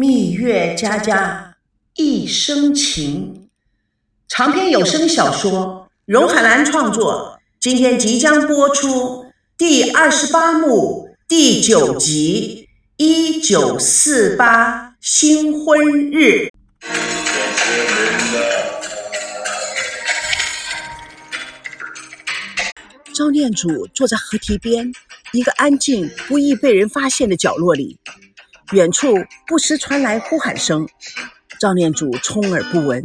蜜月佳佳一生情长篇有声小说，荣海兰创作，今天即将播出第二十八幕第九集《一九四八新婚日》。赵念祖坐在河堤边，一个安静、不易被人发现的角落里。远处不时传来呼喊声，赵念祖充耳不闻，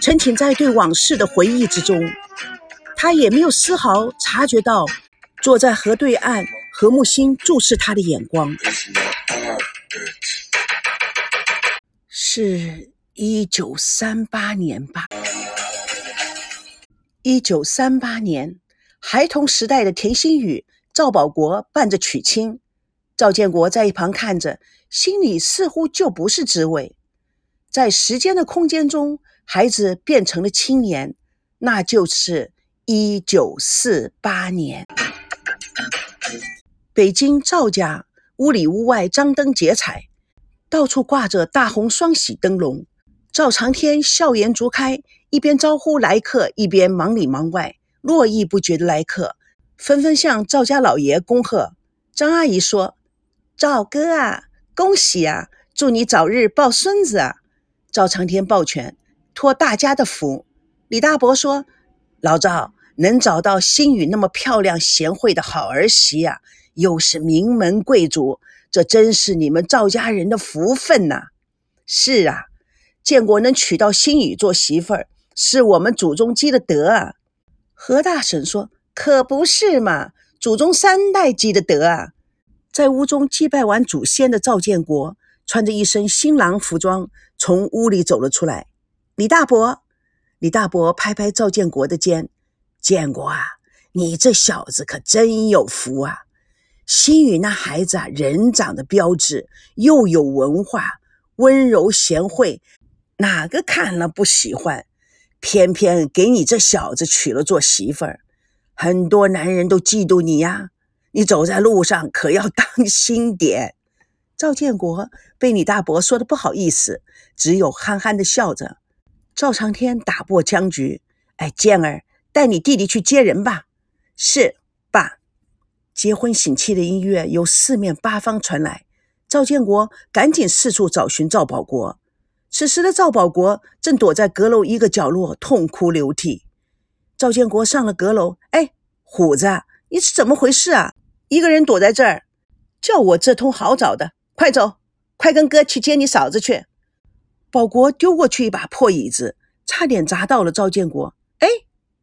沉浸在对往事的回忆之中。他也没有丝毫察觉到，坐在河对岸何木星注视他的眼光。是一九三八年吧？一九三八年，孩童时代的田心雨、赵保国伴着娶亲，赵建国在一旁看着。心里似乎就不是滋味，在时间的空间中，孩子变成了青年，那就是一九四八年。北京赵家屋里屋外张灯结彩，到处挂着大红双喜灯笼。赵长天笑颜逐开，一边招呼来客，一边忙里忙外，络绎不绝的来客纷纷向赵家老爷恭贺。张阿姨说：“赵哥啊！”恭喜啊！祝你早日抱孙子啊！赵长天抱拳，托大家的福。李大伯说：“老赵能找到心雨那么漂亮贤惠的好儿媳呀，又是名门贵族，这真是你们赵家人的福分呐！”是啊，建国能娶到心雨做媳妇儿，是我们祖宗积的德啊。何大婶说：“可不是嘛，祖宗三代积的德啊。”在屋中祭拜完祖先的赵建国，穿着一身新郎服装从屋里走了出来。李大伯，李大伯拍拍赵建国的肩：“建国啊，你这小子可真有福啊！新宇那孩子啊，人长得标致，又有文化，温柔贤惠，哪个看了不喜欢？偏偏给你这小子娶了做媳妇儿，很多男人都嫉妒你呀。”你走在路上可要当心点。赵建国被李大伯说的不好意思，只有憨憨的笑着。赵长天打破僵局：“哎，健儿，带你弟弟去接人吧。”“是，爸。”结婚喜庆的音乐由四面八方传来。赵建国赶紧四处找寻赵保国。此时的赵保国正躲在阁楼一个角落痛哭流涕。赵建国上了阁楼：“哎，虎子，你是怎么回事啊？”一个人躲在这儿，叫我这通好找的，快走，快跟哥去接你嫂子去。保国丢过去一把破椅子，差点砸到了赵建国。哎，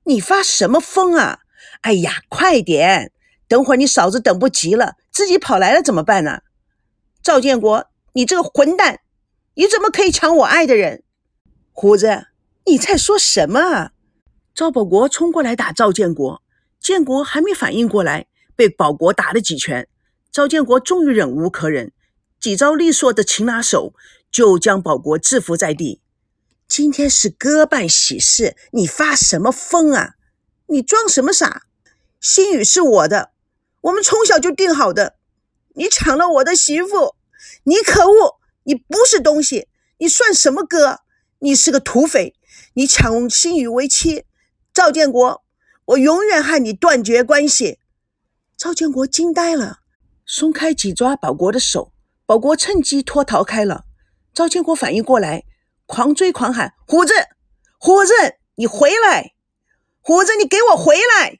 你发什么疯啊？哎呀，快点，等会儿你嫂子等不及了，自己跑来了怎么办呢？赵建国，你这个混蛋，你怎么可以抢我爱的人？虎子，你在说什么啊？赵保国冲过来打赵建国，建国还没反应过来。被保国打了几拳，赵建国终于忍无可忍，几招利索的擒拿手就将保国制服在地。今天是哥办喜事，你发什么疯啊？你装什么傻？心雨是我的，我们从小就定好的。你抢了我的媳妇，你可恶！你不是东西，你算什么哥？你是个土匪！你抢心雨为妻，赵建国，我永远和你断绝关系。赵建国惊呆了，松开紧抓保国的手，保国趁机脱逃开了。赵建国反应过来，狂追狂喊：“虎子，虎子，你回来！虎子，你给我回来！”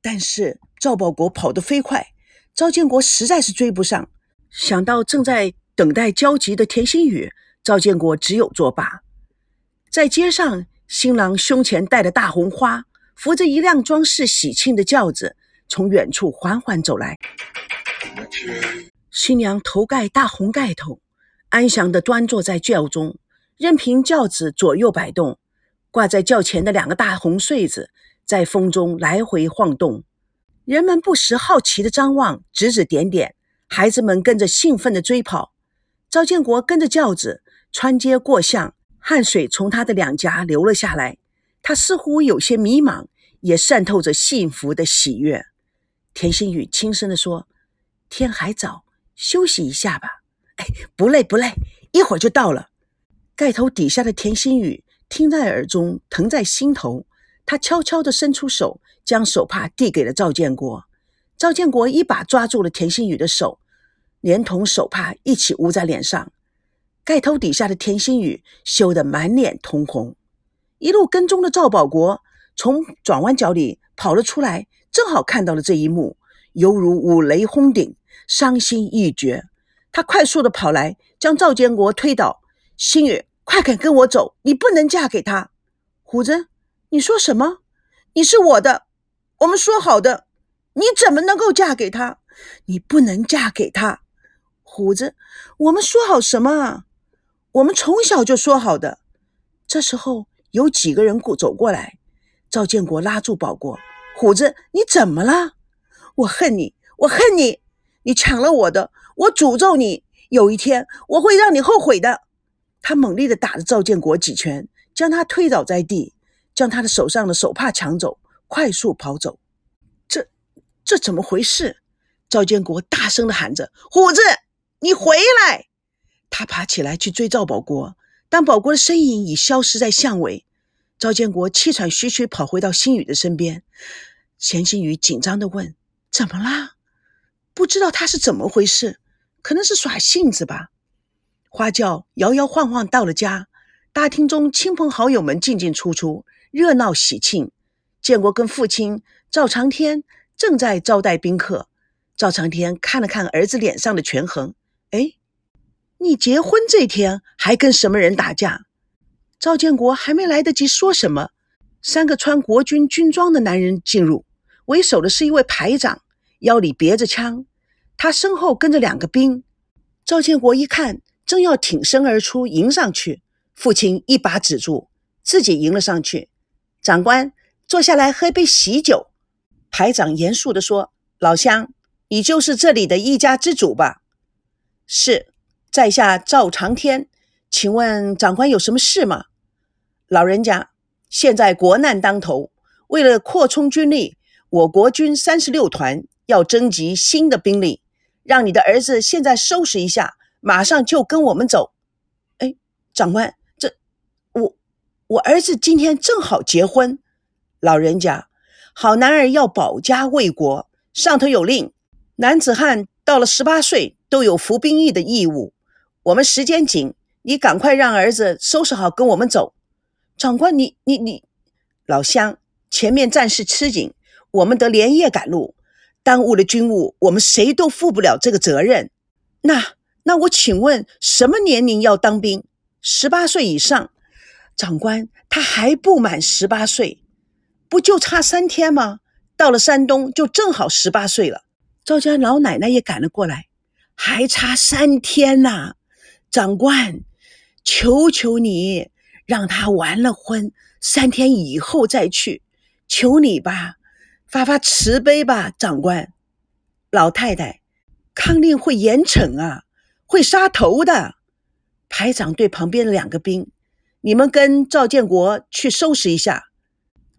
但是赵保国跑得飞快，赵建国实在是追不上。想到正在等待交集的田心雨，赵建国只有作罢。在街上，新郎胸前戴的大红花，扶着一辆装饰喜庆的轿子。从远处缓缓走来，新娘头盖大红盖头，安详地端坐在轿中，任凭轿子左右摆动。挂在轿前的两个大红穗子在风中来回晃动，人们不时好奇地张望，指指点点。孩子们跟着兴奋地追跑。赵建国跟着轿子穿街过巷，汗水从他的两颊流了下来。他似乎有些迷茫，也渗透着幸福的喜悦。田心雨轻声地说：“天还早，休息一下吧。”“哎，不累不累，一会儿就到了。盖头底下的田心雨听在耳中，疼在心头。他悄悄地伸出手，将手帕递给了赵建国。赵建国一把抓住了田心雨的手，连同手帕一起捂在脸上。盖头底下的田心雨羞得满脸通红。一路跟踪的赵保国从转弯角里跑了出来，正好看到了这一幕，犹如五雷轰顶，伤心欲绝。他快速的跑来，将赵建国推倒。星宇，快点跟我走！你不能嫁给他，虎子。你说什么？你是我的，我们说好的，你怎么能够嫁给他？你不能嫁给他，虎子。我们说好什么啊？我们从小就说好的。这时候有几个人过走过来，赵建国拉住保国，虎子，你怎么了？我恨你，我恨你，你抢了我的，我诅咒你，有一天我会让你后悔的。他猛烈地打了赵建国几拳，将他推倒在地。将他的手上的手帕抢走，快速跑走。这这怎么回事？赵建国大声的喊着：“虎子，你回来！”他爬起来去追赵保国，当保国的身影已消失在巷尾。赵建国气喘吁吁跑回到新宇的身边。钱新宇紧张的问：“怎么啦？”不知道他是怎么回事，可能是耍性子吧。花轿摇摇晃晃到了家，大厅中亲朋好友们进进出出。热闹喜庆，建国跟父亲赵长天正在招待宾客。赵长天看了看儿子脸上的权衡，哎，你结婚这天还跟什么人打架？赵建国还没来得及说什么，三个穿国军军装的男人进入，为首的是一位排长，腰里别着枪，他身后跟着两个兵。赵建国一看，正要挺身而出迎上去，父亲一把止住，自己迎了上去。长官，坐下来喝杯喜酒。排长严肃地说：“老乡，你就是这里的一家之主吧？”“是，在下赵长天。请问长官有什么事吗？”“老人家，现在国难当头，为了扩充军力，我国军三十六团要征集新的兵力，让你的儿子现在收拾一下，马上就跟我们走。”“哎，长官。”这我我儿子今天正好结婚，老人家，好男儿要保家卫国，上头有令，男子汉到了十八岁都有服兵役的义务。我们时间紧，你赶快让儿子收拾好，跟我们走。长官，你你你，老乡，前面战事吃紧，我们得连夜赶路，耽误了军务，我们谁都负不了这个责任。那那我请问，什么年龄要当兵？十八岁以上。长官，他还不满十八岁，不就差三天吗？到了山东就正好十八岁了。赵家老奶奶也赶了过来，还差三天呐！长官，求求你，让他完了婚，三天以后再去，求你吧，发发慈悲吧，长官。老太太，康令会严惩啊，会杀头的。排长对旁边的两个兵。你们跟赵建国去收拾一下。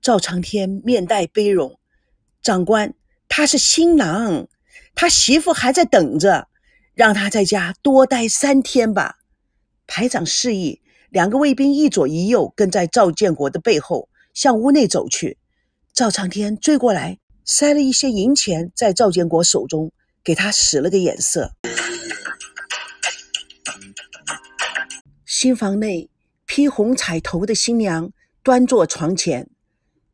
赵长天面带悲容，长官，他是新郎，他媳妇还在等着，让他在家多待三天吧。排长示意，两个卫兵一左一右跟在赵建国的背后向屋内走去。赵长天追过来，塞了一些银钱在赵建国手中，给他使了个眼色。新房内。披红彩头的新娘端坐床前，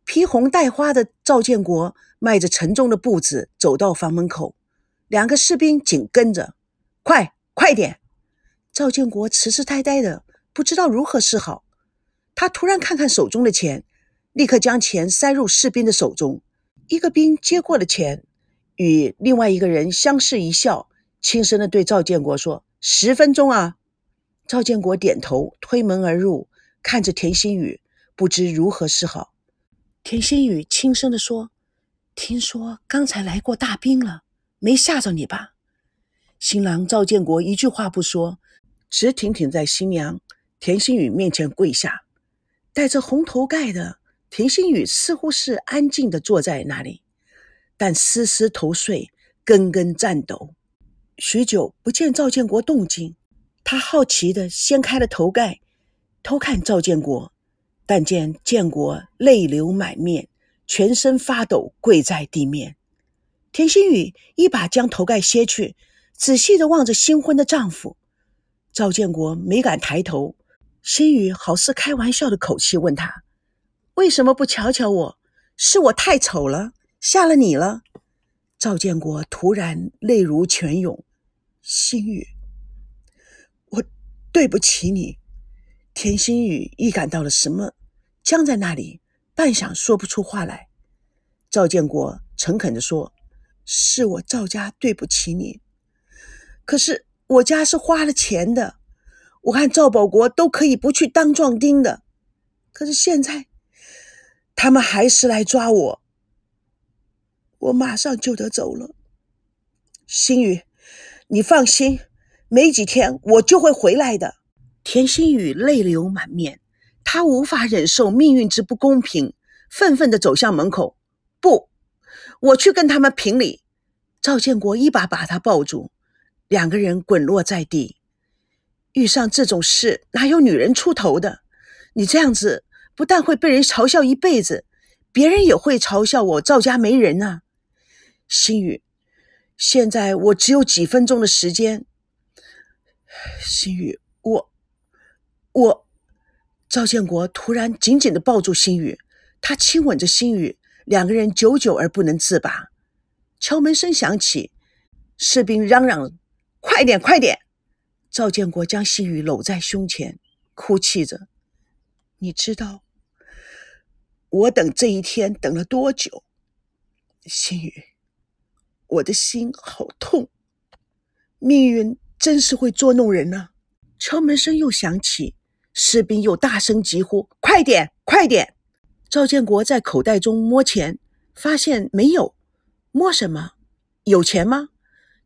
披红戴花的赵建国迈着沉重的步子走到房门口，两个士兵紧跟着。快，快点！赵建国痴痴呆呆的，不知道如何是好。他突然看看手中的钱，立刻将钱塞入士兵的手中。一个兵接过了钱，与另外一个人相视一笑，轻声的对赵建国说：“十分钟啊。”赵建国点头，推门而入，看着田心雨，不知如何是好。田心雨轻声地说：“听说刚才来过大兵了，没吓着你吧？”新郎赵建国一句话不说，直挺挺在新娘田心雨面前跪下。戴着红头盖的田心雨似乎是安静地坐在那里，但丝丝头碎，根根颤抖。许久不见赵建国动静。他好奇地掀开了头盖，偷看赵建国，但见建国泪流满面，全身发抖，跪在地面。田心雨一把将头盖掀去，仔细地望着新婚的丈夫。赵建国没敢抬头，心雨好似开玩笑的口气问他：“为什么不瞧瞧我？是我太丑了，吓了你了？”赵建国突然泪如泉涌，心雨。我对不起你，田心雨预感到了什么，僵在那里，半晌说不出话来。赵建国诚恳地说：“是我赵家对不起你，可是我家是花了钱的，我看赵保国都可以不去当壮丁的，可是现在他们还是来抓我，我马上就得走了。心雨，你放心。”没几天，我就会回来的。田心雨泪流满面，他无法忍受命运之不公平，愤愤地走向门口。不，我去跟他们评理。赵建国一把把他抱住，两个人滚落在地。遇上这种事，哪有女人出头的？你这样子，不但会被人嘲笑一辈子，别人也会嘲笑我赵家没人啊。心雨，现在我只有几分钟的时间。心雨，我，我，赵建国突然紧紧的抱住心雨，他亲吻着心雨，两个人久久而不能自拔。敲门声响起，士兵嚷嚷：“快点，快点！”赵建国将细雨搂在胸前，哭泣着：“你知道我等这一天等了多久？心雨，我的心好痛，命运。”真是会捉弄人呢！敲门声又响起，士兵又大声疾呼：“快点，快点！”赵建国在口袋中摸钱，发现没有。摸什么？有钱吗？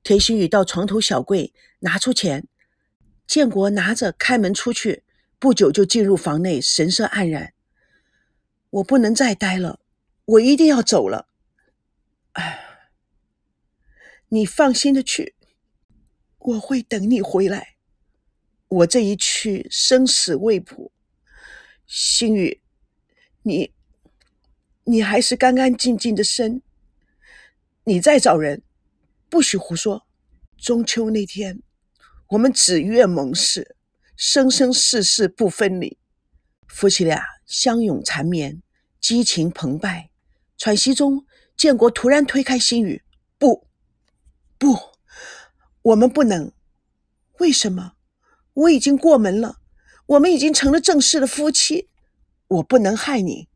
田心雨到床头小柜拿出钱，建国拿着开门出去，不久就进入房内，神色黯然。我不能再待了，我一定要走了。哎，你放心的去。我会等你回来。我这一去，生死未卜。心雨，你，你还是干干净净的身。你再找人，不许胡说。中秋那天，我们只愿盟誓，生生世世不分离。夫妻俩相拥缠绵，激情澎湃。喘息中，建国突然推开心雨，不，不。我们不能，为什么？我已经过门了，我们已经成了正式的夫妻，我不能害你。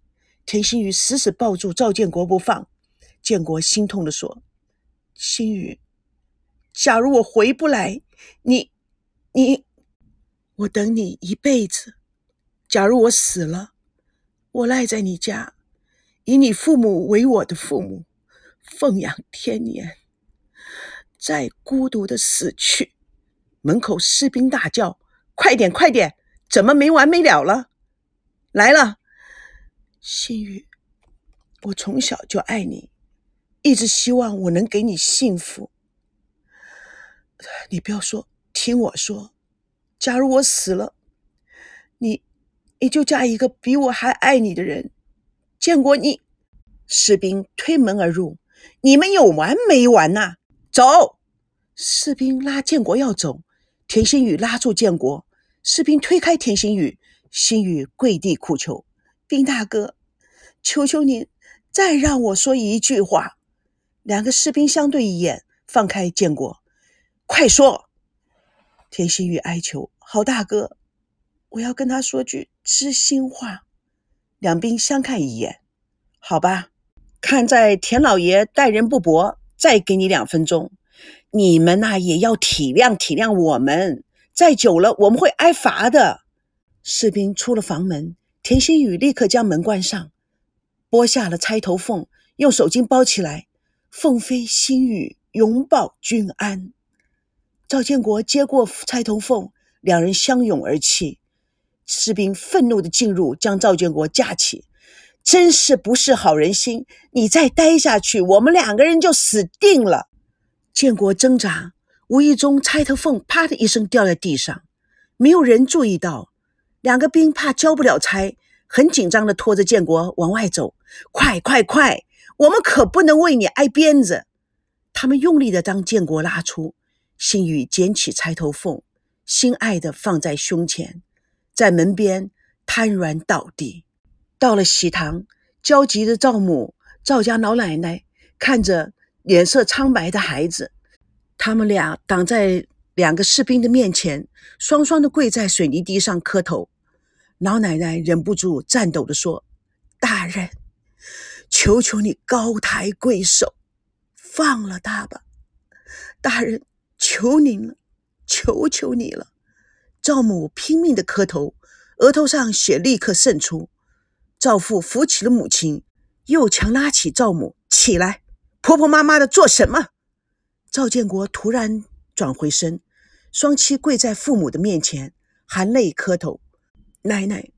田心雨死死抱住赵建国不放，建国心痛的说：“心雨，假如我回不来，你，你，我等你一辈子。假如我死了，我赖在你家，以你父母为我的父母，奉养天年。”再孤独的死去，门口士兵大叫：“快点，快点！怎么没完没了了？来了，心雨，我从小就爱你，一直希望我能给你幸福。你不要说，听我说，假如我死了，你，你就嫁一个比我还爱你的人。见过你，士兵推门而入，你们有完没完呐？”走！士兵拉建国要走，田心雨拉住建国。士兵推开田心雨，心雨跪地苦求：“兵大哥，求求您，再让我说一句话。”两个士兵相对一眼，放开建国：“快说！”田心雨哀求：“好大哥，我要跟他说句知心话。”两兵相看一眼：“好吧，看在田老爷待人不薄。”再给你两分钟，你们呐也要体谅体谅我们。再久了，我们会挨罚的。士兵出了房门，田心雨立刻将门关上，剥下了钗头凤，用手巾包起来。凤飞心雨，永保君安。赵建国接过钗头凤，两人相拥而泣。士兵愤怒地进入，将赵建国架起。真是不是好人心！你再待下去，我们两个人就死定了。建国挣扎，无意中钗头凤啪的一声掉在地上，没有人注意到，两个兵怕交不了差，很紧张的拖着建国往外走。快快快！我们可不能为你挨鞭子。他们用力的将建国拉出。心雨捡起钗头凤，心爱的放在胸前，在门边瘫软倒地。到了喜堂，焦急的赵母、赵家老奶奶看着脸色苍白的孩子，他们俩挡在两个士兵的面前，双双的跪在水泥地上磕头。老奶奶忍不住颤抖的说：“大人，求求你高抬贵手，放了他吧，大人。”求您了，求求你了！赵母拼命的磕头，额头上血立刻渗出。赵父扶起了母亲，又强拉起赵母起来，婆婆妈妈的做什么？赵建国突然转回身，双膝跪在父母的面前，含泪磕头：“奶奶、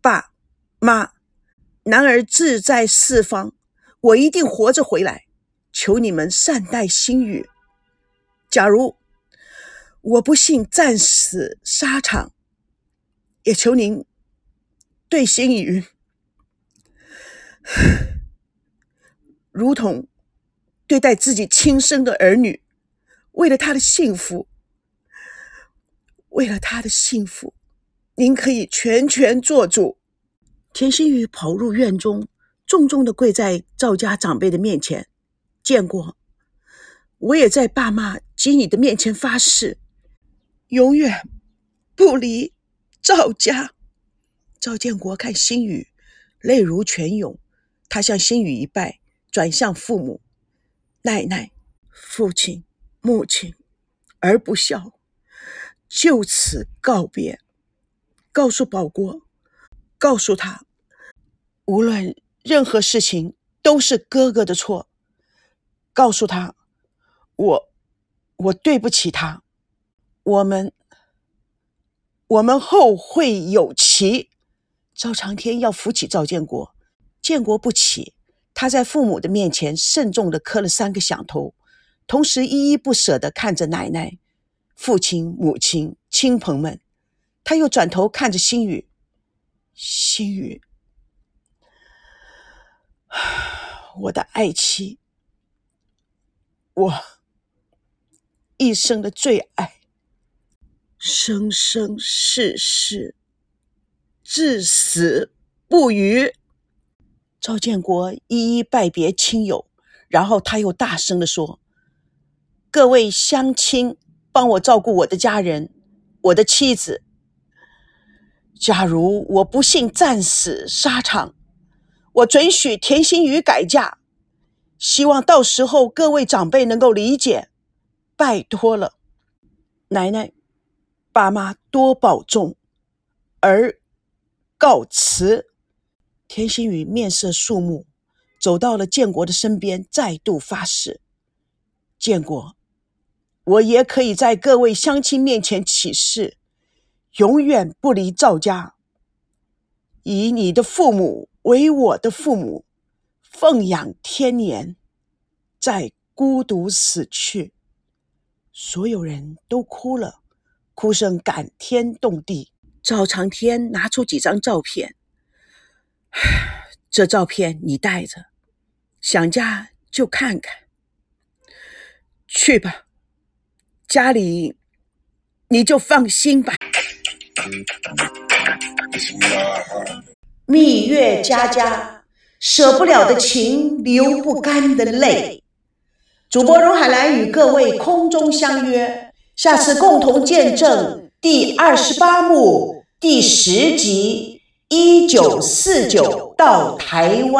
爸妈，男儿志在四方，我一定活着回来，求你们善待心雨。”假如我不幸战死沙场，也求您对心语 如同对待自己亲生的儿女。为了他的幸福，为了他的幸福，您可以全权做主。田心雨跑入院中，重重的跪在赵家长辈的面前，建国。我也在爸妈及你的面前发誓，永远不离赵家。赵建国看心雨，泪如泉涌。他向心雨一拜，转向父母：“奶奶、父亲、母亲，儿不孝，就此告别。告诉保国，告诉他，无论任何事情都是哥哥的错。告诉他。”我，我对不起他。我们，我们后会有期。赵长天要扶起赵建国，建国不起。他在父母的面前慎重的磕了三个响头，同时依依不舍的看着奶奶、父亲、母亲、亲朋们。他又转头看着心雨，心雨，我的爱妻，我。一生的最爱，生生世世，至死不渝。赵建国一一拜别亲友，然后他又大声的说：“各位乡亲，帮我照顾我的家人，我的妻子。假如我不幸战死沙场，我准许田心雨改嫁，希望到时候各位长辈能够理解。”拜托了，奶奶、爸妈多保重，儿告辞。田心雨面色肃穆，走到了建国的身边，再度发誓：建国，我也可以在各位乡亲面前起誓，永远不离赵家，以你的父母为我的父母，奉养天年，再孤独死去。所有人都哭了，哭声感天动地。赵长天拿出几张照片，这照片你带着，想家就看看。去吧，家里你就放心吧。蜜月佳佳，舍不了的情，流不干的泪。主播荣海兰与各位空中相约，下次共同见证第二十八幕第十集：一九四九到台湾。